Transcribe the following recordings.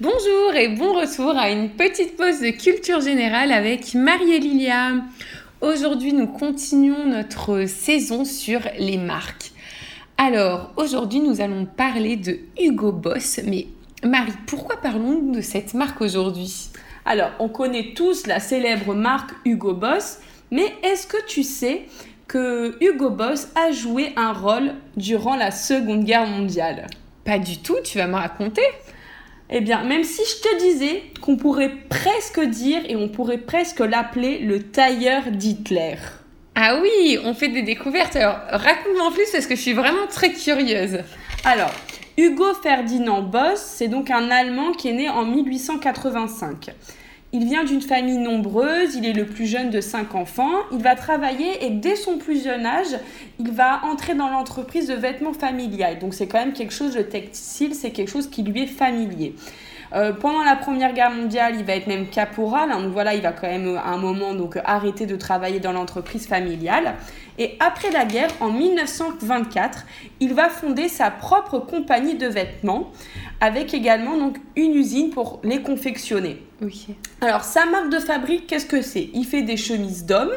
Bonjour et bon retour à une petite pause de culture générale avec Marie et Lilia. Aujourd'hui, nous continuons notre saison sur les marques. Alors, aujourd'hui, nous allons parler de Hugo Boss. Mais Marie, pourquoi parlons-nous de cette marque aujourd'hui? Alors, on connaît tous la célèbre marque Hugo Boss, mais est-ce que tu sais que Hugo Boss a joué un rôle durant la Seconde Guerre mondiale? Pas du tout, tu vas me raconter eh bien, même si je te disais qu'on pourrait presque dire et on pourrait presque l'appeler le tailleur d'Hitler. Ah oui, on fait des découvertes. Alors, raconte-moi en plus parce que je suis vraiment très curieuse. Alors, Hugo Ferdinand Boss, c'est donc un Allemand qui est né en 1885. Il vient d'une famille nombreuse, il est le plus jeune de cinq enfants, il va travailler et dès son plus jeune âge, il va entrer dans l'entreprise de vêtements familiales. Donc c'est quand même quelque chose, de textile, c'est quelque chose qui lui est familier. Euh, pendant la Première Guerre mondiale, il va être même caporal. Hein, donc voilà, il va quand même à un moment donc arrêter de travailler dans l'entreprise familiale. Et après la guerre, en 1924, il va fonder sa propre compagnie de vêtements avec également donc une usine pour les confectionner. Alors sa marque de fabrique, qu'est-ce que c'est? Il fait des chemises d'hommes,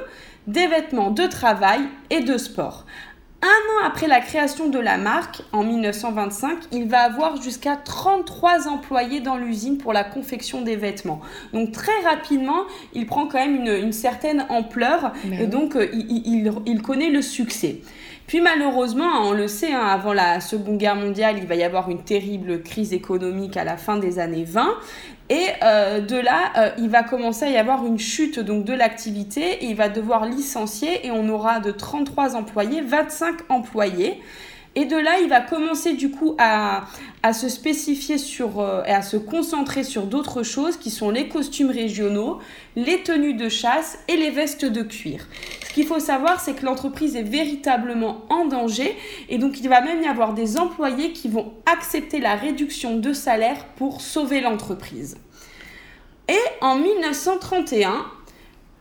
des vêtements de travail et de sport. Un an après la création de la marque, en 1925, il va avoir jusqu'à 33 employés dans l'usine pour la confection des vêtements. Donc très rapidement, il prend quand même une, certaine ampleur ben et donc euh, il, connaît le succès. Puis malheureusement, on le sait, hein, avant la Seconde Guerre mondiale, il va y avoir une terrible crise économique à la fin des années 20. Et euh, de là, euh, il va commencer à y avoir une chute donc, de l'activité il va devoir licencier et on aura de 33 employés, 25 employés. Et de là, il va commencer du coup à, se spécifier sur euh, et à se concentrer sur d'autres choses qui sont les costumes régionaux, les tenues de chasse et les vestes de cuir. Ce qu'il faut savoir, c'est que l'entreprise est véritablement en danger et donc il va même y avoir des employés qui vont accepter la réduction de salaire pour sauver l'entreprise. Et en 1931,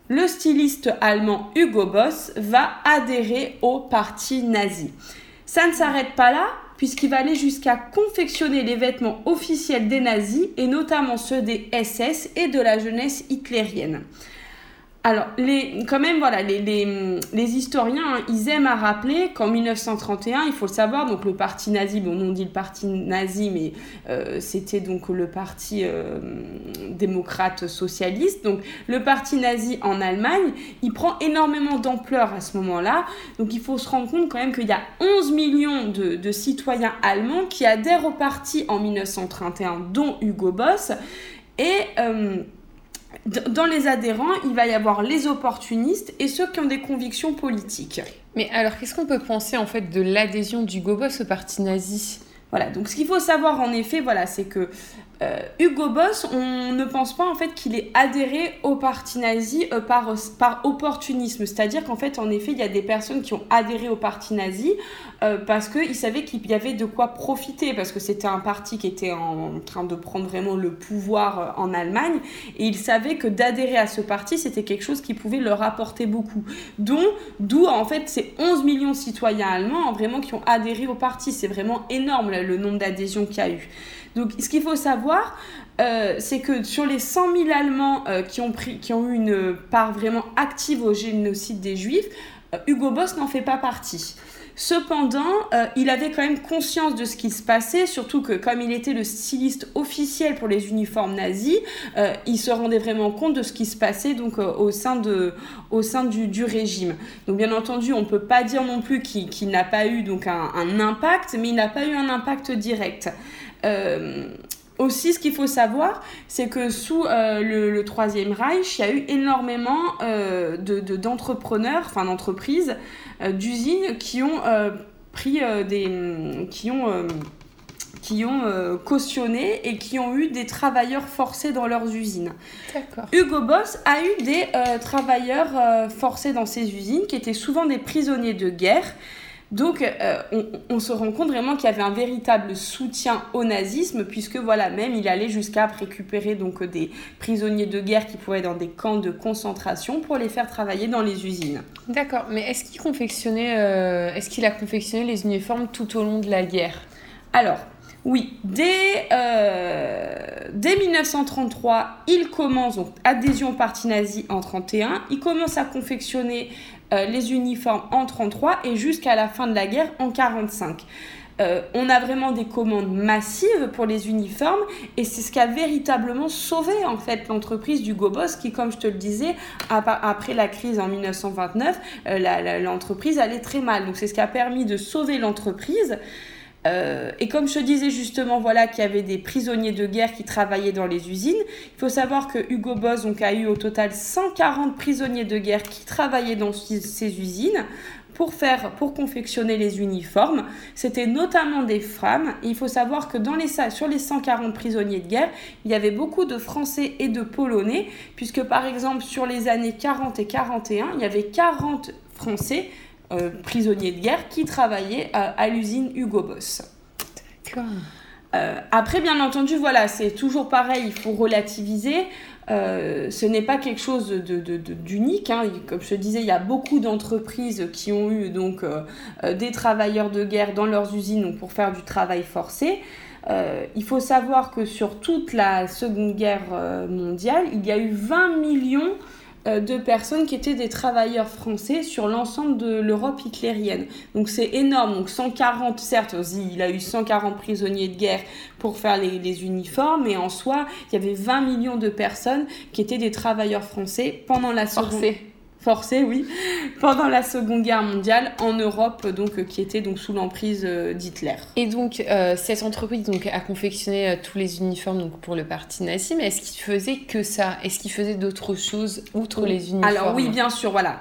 le styliste allemand Hugo Boss va adhérer au parti nazi. Ça ne s'arrête pas là, puisqu'il va aller jusqu'à confectionner les vêtements officiels des nazis, et notamment ceux des SS et de la jeunesse hitlérienne. Alors, les, quand même, voilà, les, les, historiens, hein, ils aiment à rappeler qu'en 1931, il faut le savoir, donc le parti nazi, bon, on dit le parti nazi, mais euh, c'était donc le parti euh, démocrate socialiste. Donc, le parti nazi en Allemagne, il prend énormément d'ampleur à ce moment-là. Donc, il faut se rendre compte quand même qu'il y a 11 millions de, de citoyens allemands qui adhèrent au parti en 1931, dont Hugo Boss. Et... Euh, dans les adhérents, il va y avoir les opportunistes et ceux qui ont des convictions politiques. Mais alors, qu'est-ce qu'on peut penser en fait de l'adhésion du Boss au parti nazi? Voilà, donc ce qu'il faut savoir en effet, voilà, c'est que euh, Hugo Boss, on ne pense pas en fait qu'il ait adhéré au parti nazi euh, par, par opportunisme. C'est-à-dire qu'en fait, en effet, il y a des personnes qui ont adhéré au parti nazi euh, parce qu'ils savaient qu'il y avait de quoi profiter, parce que c'était un parti qui était en train de prendre vraiment le pouvoir en Allemagne, et ils savaient que d'adhérer à ce parti, c'était quelque chose qui pouvait leur apporter beaucoup. D'où en fait ces 11 millions de citoyens allemands vraiment qui ont adhéré au parti. C'est vraiment énorme le nombre d'adhésions qu'il y a eu. Donc, ce qu'il faut savoir, euh, c'est que sur les 100 000 Allemands euh, qui, ont pris, qui ont eu une part vraiment active au génocide des Juifs, euh, Hugo Boss n'en fait pas partie. Cependant, il avait quand même conscience de ce qui se passait, surtout que comme il était le styliste officiel pour les uniformes nazis, il se rendait vraiment compte de ce qui se passait donc au sein, de, au sein du, régime. Donc bien entendu, on ne peut pas dire non plus qu'il n'a pas eu donc un, impact, mais il n'a pas eu un impact direct. Aussi, ce qu'il faut savoir, c'est que sous euh, le, Troisième Reich, il y a eu énormément euh, d'entrepreneurs, enfin d'entreprises, d'usines qui ont pris des. qui ont qui ont cautionné et qui ont eu des travailleurs forcés dans leurs usines. Hugo Boss a eu des travailleurs forcés dans ses usines qui étaient souvent des prisonniers de guerre donc, euh, on, se rend compte vraiment qu'il y avait un véritable soutien au nazisme, puisque voilà, même il allait jusqu'à récupérer donc des prisonniers de guerre qui pouvaient être dans des camps de concentration pour les faire travailler dans les usines. D'accord, mais est-ce qu'il confectionnait, euh, est-ce qu'il a confectionné les uniformes tout au long de la guerre? Alors, oui, dès, euh, dès 1933, il commence, donc adhésion au parti nazi en 31, il commence à confectionner euh, les uniformes en 33 et jusqu'à la fin de la guerre en 45. Euh, on a vraiment des commandes massives pour les uniformes et c'est ce qui a véritablement sauvé en fait l'entreprise du Gobos qui, comme je te le disais, après la crise en 1929, euh, l'entreprise allait très mal. Donc c'est ce qui a permis de sauver l'entreprise. Euh, et comme je disais justement, voilà qu'il y avait des prisonniers de guerre qui travaillaient dans les usines. Il faut savoir que Hugo Boss a eu au total 140 prisonniers de guerre qui travaillaient dans ces usines pour faire, pour confectionner les uniformes. C'était notamment des femmes. il faut savoir que dans les, sur les 140 prisonniers de guerre, il y avait beaucoup de Français et de Polonais, puisque par exemple sur les années 40 et 41, il y avait 40 Français euh, prisonniers de guerre qui travaillaient à, l'usine Hugo Boss. D'accord. Euh, après, bien entendu, voilà, c'est toujours pareil, il faut relativiser. Euh, ce n'est pas quelque chose d'unique. De, de, hein. Comme je te disais, il y a beaucoup d'entreprises qui ont eu donc euh, euh, des travailleurs de guerre dans leurs usines pour faire du travail forcé. il faut savoir que sur toute la Seconde Guerre mondiale, il y a eu 20 millions euh, de personnes qui étaient des travailleurs français sur l'ensemble de l'Europe hitlérienne. Donc c'est énorme. Donc 140, certes, il a eu 140 prisonniers de guerre pour faire les, uniformes, mais en soi, il y avait 20 millions de personnes qui étaient des travailleurs français pendant la Seconde oui, pendant la Seconde Guerre mondiale en Europe, donc euh, qui était donc sous l'emprise euh, d'Hitler. Et donc euh, cette entreprise donc a confectionné tous les uniformes donc pour le parti nazi, mais est-ce qu'il faisait que ça? Est-ce qu'il faisait d'autres choses outre les uniformes? Alors oui, bien sûr, voilà.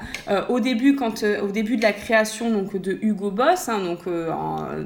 au début, quand au début de la création donc de Hugo Boss, hein, donc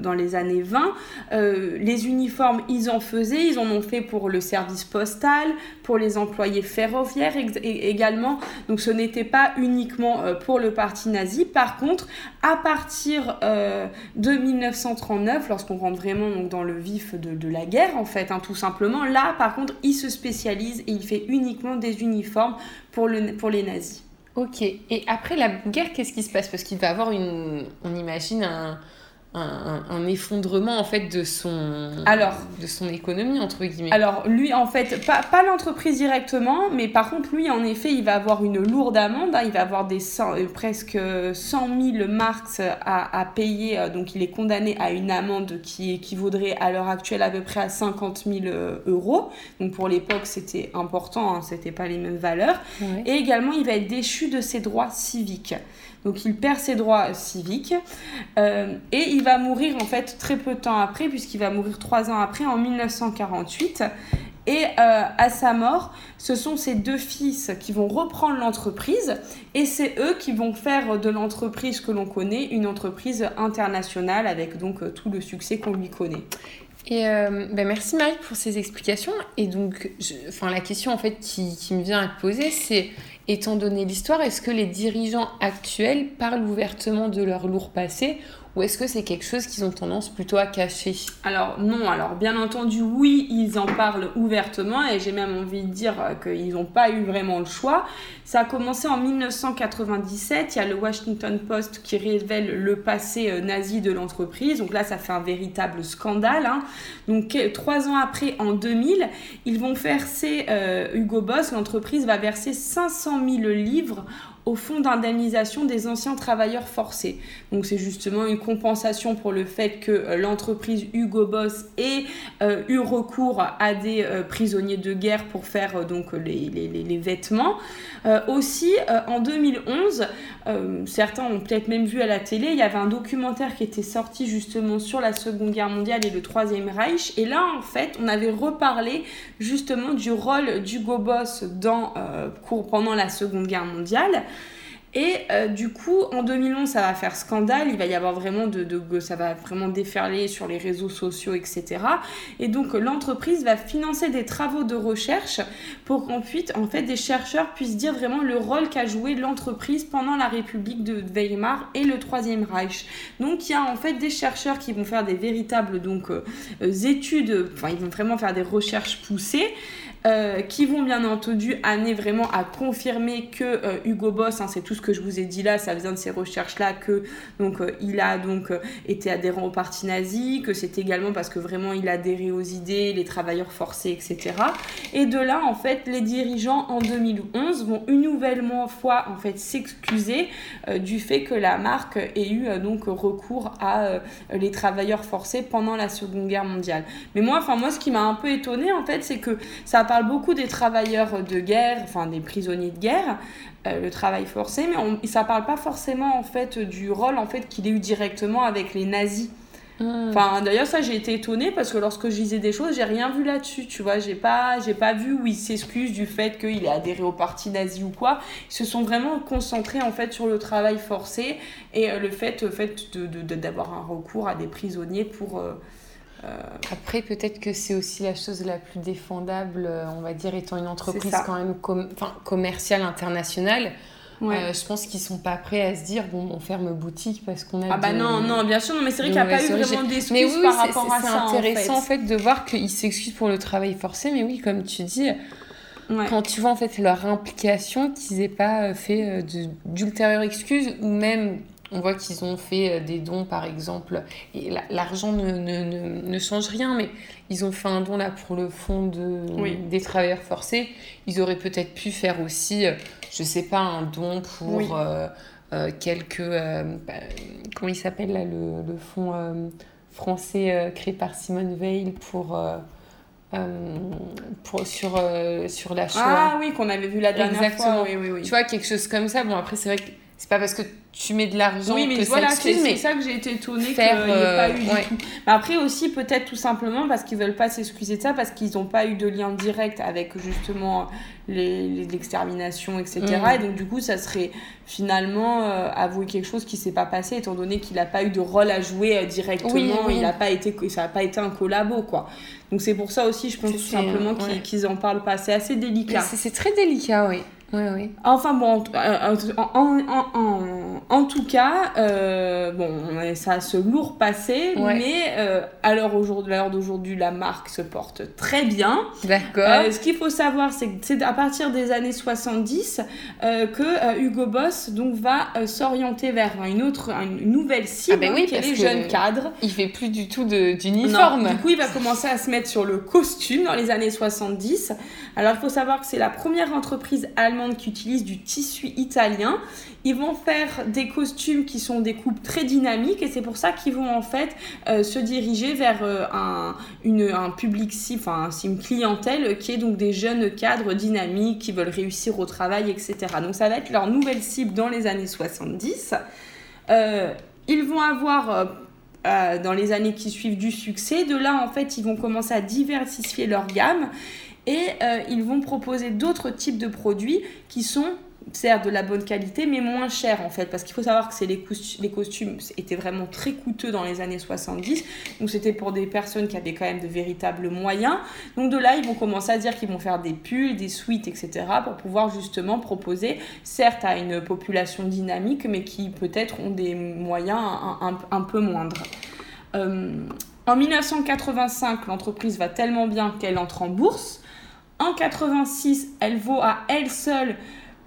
dans les années 20, les uniformes, ils en faisaient, ils en ont fait pour le service postal, pour les employés ferroviaires également. Donc ce n'était pas une uniquement euh, pour le parti nazi. Par contre, à partir euh, de 1939, lorsqu'on rentre vraiment dans le vif de, la guerre, en fait, hein, tout simplement, là, par contre, il se spécialise et il fait uniquement des uniformes pour, pour les nazis. Ok, et après la guerre, qu'est-ce qui se passe? Parce qu'il va avoir une, on imagine, un, un, effondrement en fait de son alors. de son économie entre guillemets. Alors lui en fait pas, pas l'entreprise directement mais par contre lui en effet il va avoir une lourde amende hein. il va avoir des euh, presque 100 000 marks à, à, payer euh, donc il est condamné à une amende qui équivaudrait à l'heure actuelle à peu près à 50 000 euh, euros. Donc pour l'époque c'était important hein, c'était pas les mêmes valeurs. Et également il va être déchu de ses droits civiques donc il perd ses droits civiques euh, et il va mourir en fait très peu de temps après, puisqu'il va mourir trois ans après, en 1948. Et euh, à sa mort, ce sont ses deux fils qui vont reprendre l'entreprise et c'est eux qui vont faire de l'entreprise que l'on connaît une entreprise internationale avec donc euh, tout le succès qu'on lui connaît. Et ben merci Marie pour ces explications. Et donc, enfin, la question en fait qui, qui me vient à te poser, c'est Étant donné l'histoire, est-ce que les dirigeants actuels parlent ouvertement de leur lourd passé ou est-ce que c'est quelque chose qu'ils ont tendance plutôt à cacher Alors non, alors bien entendu oui, ils en parlent ouvertement et j'ai même envie de dire qu'ils n'ont pas eu vraiment le choix. Ça a commencé en 1997, il y a le Washington Post qui révèle le passé euh, nazi de l'entreprise, donc là ça fait un véritable scandale. Hein. Donc trois ans après, en 2000, ils vont verser, euh, Hugo Boss, l'entreprise va verser 500 000 livres au fonds d'indemnisation des anciens travailleurs forcés. Donc c'est justement une compensation pour le fait que euh, l'entreprise Hugo Boss ait euh, eu recours à des euh, prisonniers de guerre pour faire donc les, les, les vêtements. aussi en 2011, certains ont peut-être même vu à la télé, il y avait un documentaire qui était sorti justement sur la Seconde Guerre mondiale et le Troisième Reich. Et là en fait on avait reparlé justement du rôle d'Hugo Boss dans, pendant la Seconde Guerre mondiale. Et euh, du coup, en 2011, ça va faire scandale. Il va y avoir vraiment de, ça va vraiment déferler sur les réseaux sociaux, etc. Et donc, l'entreprise va financer des travaux de recherche pour qu'en en fait, des chercheurs puissent dire vraiment le rôle qu'a joué l'entreprise pendant la République de Weimar et le Troisième Reich. Donc, il y a en fait des chercheurs qui vont faire des véritables donc euh, études. Enfin, ils vont vraiment faire des recherches poussées. Euh, qui vont bien entendu amener vraiment à confirmer que Hugo Boss, hein, c'est tout ce que je vous ai dit là, ça vient de ces recherches-là que donc euh, il a donc euh, été adhérent au parti nazi, que c'est également parce que vraiment il adhérait aux idées, les travailleurs forcés, etc. Et de là, en fait, les dirigeants en 2011 vont une nouvelle fois en fait s'excuser du fait que la marque ait eu donc recours à les travailleurs forcés pendant la Seconde Guerre mondiale. Mais moi, enfin moi, ce qui m'a un peu étonné en fait, c'est que ça parle beaucoup des travailleurs de guerre, enfin des prisonniers de guerre, euh, le travail forcé, mais on, ça parle pas forcément en fait du rôle en fait qu'il ait eu directement avec les nazis. Hmm. Enfin, d'ailleurs, ça, j'ai été étonnée parce que lorsque je lisais des choses, j'ai rien vu là-dessus, tu vois. J'ai pas, j'ai pas vu où il s'excuse du fait qu'il ait adhéré au parti nazi ou quoi. Ils se sont vraiment concentrés, en fait, sur le travail forcé et euh, le fait, fait d'avoir de, un recours à des prisonniers pour, euh, Après, peut-être que c'est aussi la chose la plus défendable, euh, on va dire, étant une entreprise quand même commerciale internationale. Euh, je pense qu'ils sont pas prêts à se dire bon on ferme boutique parce qu'on a ah bah non non bien sûr non mais c'est vrai qu'il n'y a pas eu vraiment d'excuses par rapport à ça c'est intéressant en fait. de voir qu'ils s'excusent pour le travail forcé mais oui comme tu dis quand tu vois en fait leur implication qu'ils aient pas fait d'ultérieures excuses ou même on voit qu'ils ont fait euh, des dons, par exemple, et l'argent ne, ne, ne, change rien, mais ils ont fait un don là pour le fonds de, des travailleurs forcés. Ils auraient peut-être pu faire aussi, euh, je sais pas, un don pour euh, quelques. Bah, comment il s'appelle là, le, le fonds français créé par Simone Veil pour. pour, sur, sur la Shoah. Ah oui, qu'on avait vu la dernière Exactement. fois. Oui, oui, oui. Tu vois, quelque chose comme ça. Bon, après, c'est vrai que c'est pas parce que tu mets de l'argent oui, mais que voilà, c'est ça que j'ai été étonnée qu'il n'y ait pas eu du tout. Mais après aussi, peut-être tout simplement parce qu'ils veulent pas s'excuser de ça, parce qu'ils n'ont pas eu de lien direct avec justement l'extermination, etc. Mm. Et donc, du coup, ça serait finalement euh, avouer quelque chose qui s'est pas passé, étant donné qu'il n'a pas eu de rôle à jouer euh, directement, il a pas été, ça n'a pas été un collabo, quoi. Donc, c'est pour ça aussi, je pense tout simplement qu'ils en parlent pas. C'est assez délicat. C'est très délicat, oui. Oui, oui. Enfin bon, en, en, en, en tout cas, euh, bon, ça a ce lourd passé, mais euh, à l'heure d'aujourd'hui, la marque se porte très bien. D'accord. Euh, ce qu'il faut savoir, c'est que c'est à partir des années 70 que Hugo Boss donc, va s'orienter vers une autre, une nouvelle cible, ah ben oui, qui est les jeunes cadres. Il fait plus du tout d'uniforme. Du coup, il va commencer à se mettre sur le costume dans les années 70. Alors, il faut savoir que c'est la première entreprise allemande qui utilisent du tissu italien. Ils vont faire des costumes qui sont des coupes très dynamiques et c'est pour ça qu'ils vont en fait euh, se diriger vers euh, un, une, un public cible, enfin une clientèle qui est donc des jeunes cadres dynamiques qui veulent réussir au travail, etc. Donc ça va être leur nouvelle cible dans les années 70. Euh, ils vont avoir dans les années qui suivent du succès. De là, en fait, ils vont commencer à diversifier leur gamme et euh, ils vont proposer d'autres types de produits qui sont certes de la bonne qualité mais moins chers en fait. Parce qu'il faut savoir que les, les, costumes étaient vraiment très coûteux dans les années 70 donc c'était pour des personnes qui avaient quand même de véritables moyens. Donc de là ils vont commencer à dire qu'ils vont faire des pulls des suites etc pour pouvoir justement proposer certes à une population dynamique mais qui peut-être ont des moyens un, peu moindres. Euh, en 1985 l'entreprise va tellement bien qu'elle entre en bourse en 86, elle vaut à elle seule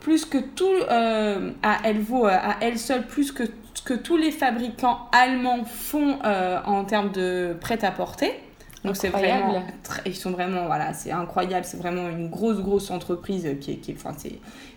plus que tout, euh, à, elle vaut euh, à elle seule plus que que tous les fabricants allemands font euh, en termes de prêt-à-porter. Donc c'est vraiment, ils sont vraiment, voilà, c'est incroyable, c'est vraiment une grosse, grosse entreprise qui est, qui enfin,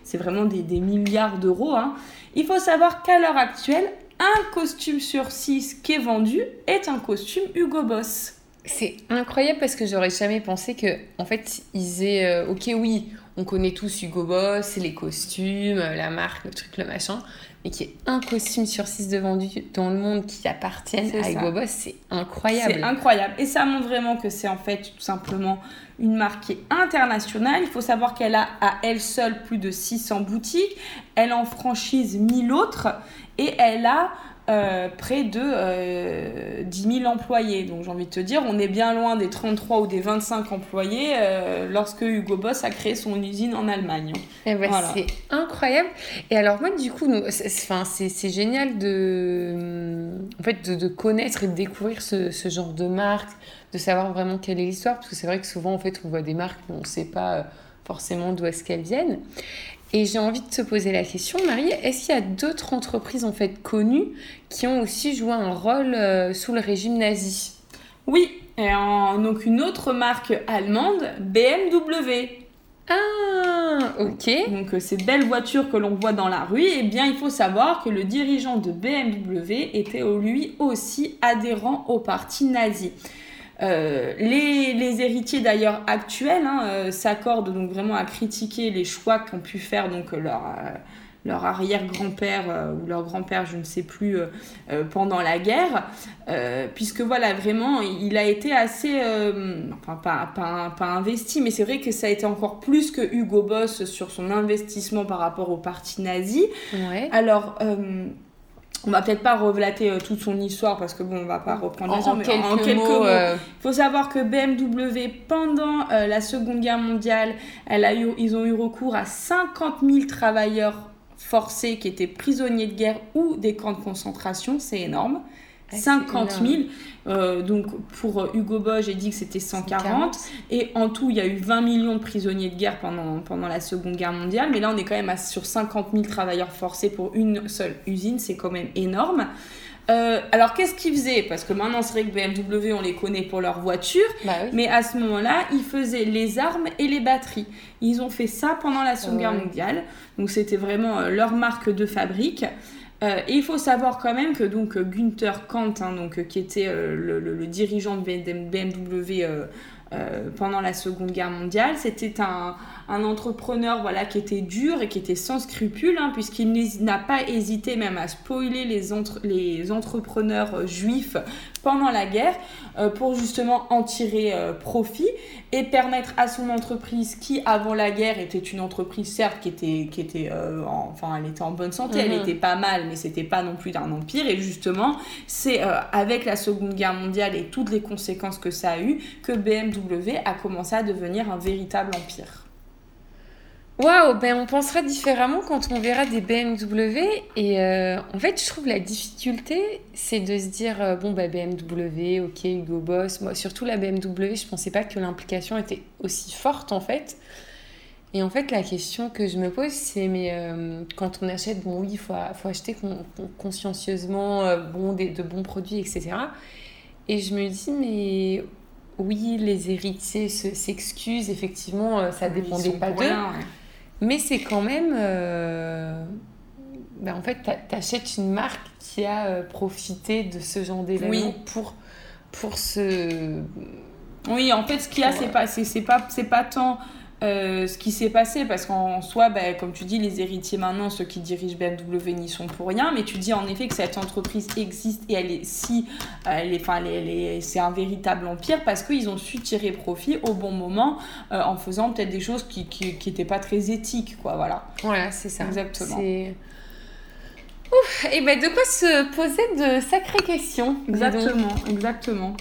c'est vraiment des, des milliards d'euros. Hein. Il faut savoir qu'à l'heure actuelle, un costume sur six qui est vendu est un costume Hugo Boss. C'est incroyable parce que j'aurais jamais pensé que, en fait, ils aient. Euh, ok, oui, on connaît tous Hugo Boss, les costumes, euh, la marque, le truc, le machin, mais qu'il y ait un costume sur six de vendu dans le monde qui appartienne à Hugo Boss, c'est incroyable. C'est incroyable. Et ça montre vraiment que c'est en fait tout simplement une marque qui est internationale. Il faut savoir qu'elle a à elle seule plus de 600 boutiques. Elle en franchise 1000 autres. Et elle a euh, près de euh, 10 000 employés. Donc j'ai envie de te dire, on est bien loin des 33 ou des 25 employés euh, lorsque Hugo Boss a créé son usine en Allemagne. Eh ben, C'est incroyable. Et alors moi, du coup, c'est génial de, en fait, de, de, connaître et de découvrir ce, ce, genre de marque, de savoir vraiment quelle est l'histoire, parce que c'est vrai que souvent, en fait, on voit des marques, mais on ne sait pas euh, forcément d'où est-ce qu'elles viennent. Et j'ai envie de te poser la question, Marie, est-ce qu'il y a d'autres entreprises en fait connues qui ont aussi joué un rôle euh, sous le régime nazi? Oui, et en, donc une autre marque allemande, BMW. Ah, ok. Donc euh, ces belles voitures que l'on voit dans la rue, eh bien il faut savoir que le dirigeant de BMW était lui aussi adhérent au parti nazi. Euh, les, les, héritiers d'ailleurs actuels hein, euh, s'accordent donc vraiment à critiquer les choix qu'ont pu faire donc leur, euh, leur arrière-grand-père ou leur grand-père, je ne sais plus, pendant la guerre, puisque voilà, vraiment, il a été assez, enfin pas, pas, pas, investi, mais c'est vrai que ça a été encore plus que Hugo Boss sur son investissement par rapport au parti nazi. Ouais. Alors, on va peut-être pas relater euh, toute son histoire parce que bon, on va pas reprendre en, mais quelques en quelques mots. mots. euh, Il faut savoir que BMW, pendant euh, la Seconde Guerre mondiale, elle a eu, ils ont eu recours à 50 000 travailleurs forcés qui étaient prisonniers de guerre ou des camps de concentration. C'est énorme. Ouais, c'est 50 000. énorme. Euh, donc pour euh, Hugo Boss, j'ai dit que c'était 140. 140. Et en tout, il y a eu 20 millions de prisonniers de guerre pendant, pendant la Seconde Guerre mondiale. Mais là, on est quand même à, sur 50 000 travailleurs forcés pour une seule usine. C'est quand même énorme. Euh, alors, qu'est-ce qu'ils faisaient? Parce que maintenant, c'est vrai que BMW, on les connaît pour leurs voitures. Bah oui. Mais à ce moment-là, ils faisaient les armes et les batteries. Ils ont fait ça pendant la Seconde Ouais. Guerre mondiale. Donc, c'était vraiment leur marque de fabrique. Euh, et il faut savoir quand même que donc euh, Günther Kant, hein, euh, qui était le, dirigeant de BMW pendant la Seconde Guerre mondiale, c'était un, un entrepreneur voilà, qui était dur et qui était sans scrupules, hein, puisqu'il n'a pas hésité même à spoiler les, entre- les entrepreneurs euh, juifs pendant la guerre euh, pour justement en tirer euh, profit et permettre à son entreprise qui avant la guerre était une entreprise certes qui était qui était euh, en- enfin elle était en bonne santé elle Mhm. était pas mal mais c'était pas non plus d'un empire et justement c'est avec la seconde guerre mondiale et toutes les conséquences que ça a eu que BMW a commencé à devenir un véritable empire Waouh, ben on pensera différemment quand on verra des BMW. Et euh, en fait, je trouve la difficulté, c'est de se dire euh, bon, bah, BMW, ok, Hugo Boss. Moi, surtout la BMW, je pensais pas que l'implication était aussi forte en fait. Et en fait, la question que je me pose, c'est mais euh, quand on achète, bon, oui, il faut, faut acheter con- con- consciencieusement bon, des, de bons produits, etc. Et je me dis, mais oui, les héritiers se- s'excusent, effectivement, ça dépendait pas d'eux. Mais c'est quand même. euh, ben, en fait, t'a- t'achètes une marque qui a euh, profité de ce genre d'événement Oui. pour, pour se. Oui, en fait, ce qu'il y a, c'est pas, c'est pas, c'est pas tant euh, ce qui s'est passé, parce qu'en soi, ben, comme tu dis, les héritiers maintenant, ceux qui dirigent BMW n'y sont pour rien, mais tu dis en effet que cette entreprise existe et elle est si, elle est, enfin, c'est un véritable empire parce qu'ils ont su tirer profit au bon moment euh, en faisant peut-être des choses qui, qui, qui pas très éthiques, quoi, voilà. Voilà, c'est ça. Exactement. Ouf, et ben de quoi se poser de sacrées questions. Exactement, exactement.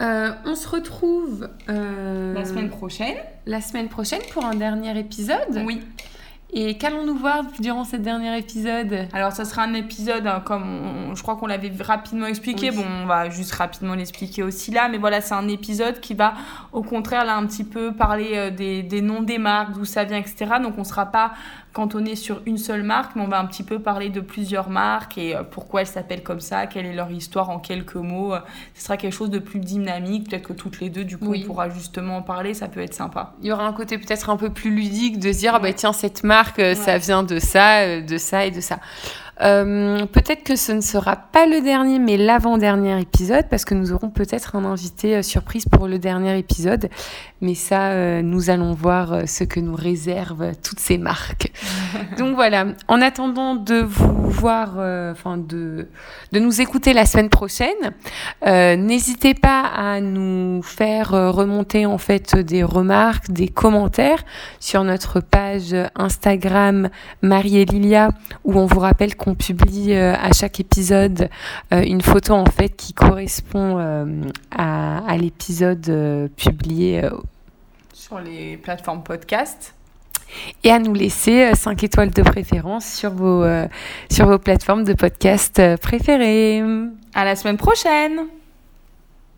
Euh, on se retrouve euh, La semaine prochaine. la semaine prochaine pour un dernier épisode. Oui. Et qu'allons-nous voir durant ce dernier épisode? Alors, ça sera un épisode, hein, comme on- je crois qu'on l'avait rapidement expliqué. Oui. Bon, on va juste rapidement l'expliquer aussi là. Mais voilà, c'est un épisode qui va, au contraire, là, un petit peu parler euh, des, des noms des marques, d'où ça vient, etc. Donc, on ne sera pas cantonné sur une seule marque, mais on va un petit peu parler de plusieurs marques et euh, pourquoi elles s'appellent comme ça, quelle est leur histoire en quelques mots. Euh, Ce sera quelque chose de plus dynamique. Peut-être que toutes les deux, du coup, Oui. on pourra justement en parler. Ça peut être sympa. Il y aura un côté peut-être un peu plus ludique de se dire, ah bah tiens, cette marque, euh, ça Ouais. vient de ça, euh, de ça et de ça. Euh, peut-être que ce ne sera pas le dernier, mais l'avant-dernier épisode, parce que nous aurons peut-être un invité euh, surprise pour le dernier épisode. Mais ça, euh, nous allons voir ce que nous réservent toutes ces marques. Donc voilà, en attendant de vous voir, enfin de, de nous écouter la semaine prochaine, euh, n'hésitez pas à nous faire remonter en fait des remarques, des commentaires sur notre page Instagram Marie et Lilia où on vous rappelle qu'on publie euh, à chaque épisode euh, une photo en fait qui correspond euh, à, à l'épisode publié Sur les plateformes podcast. et à nous laisser 5 étoiles de préférence sur vos, euh, sur vos plateformes de podcast préférées. À la semaine prochaine!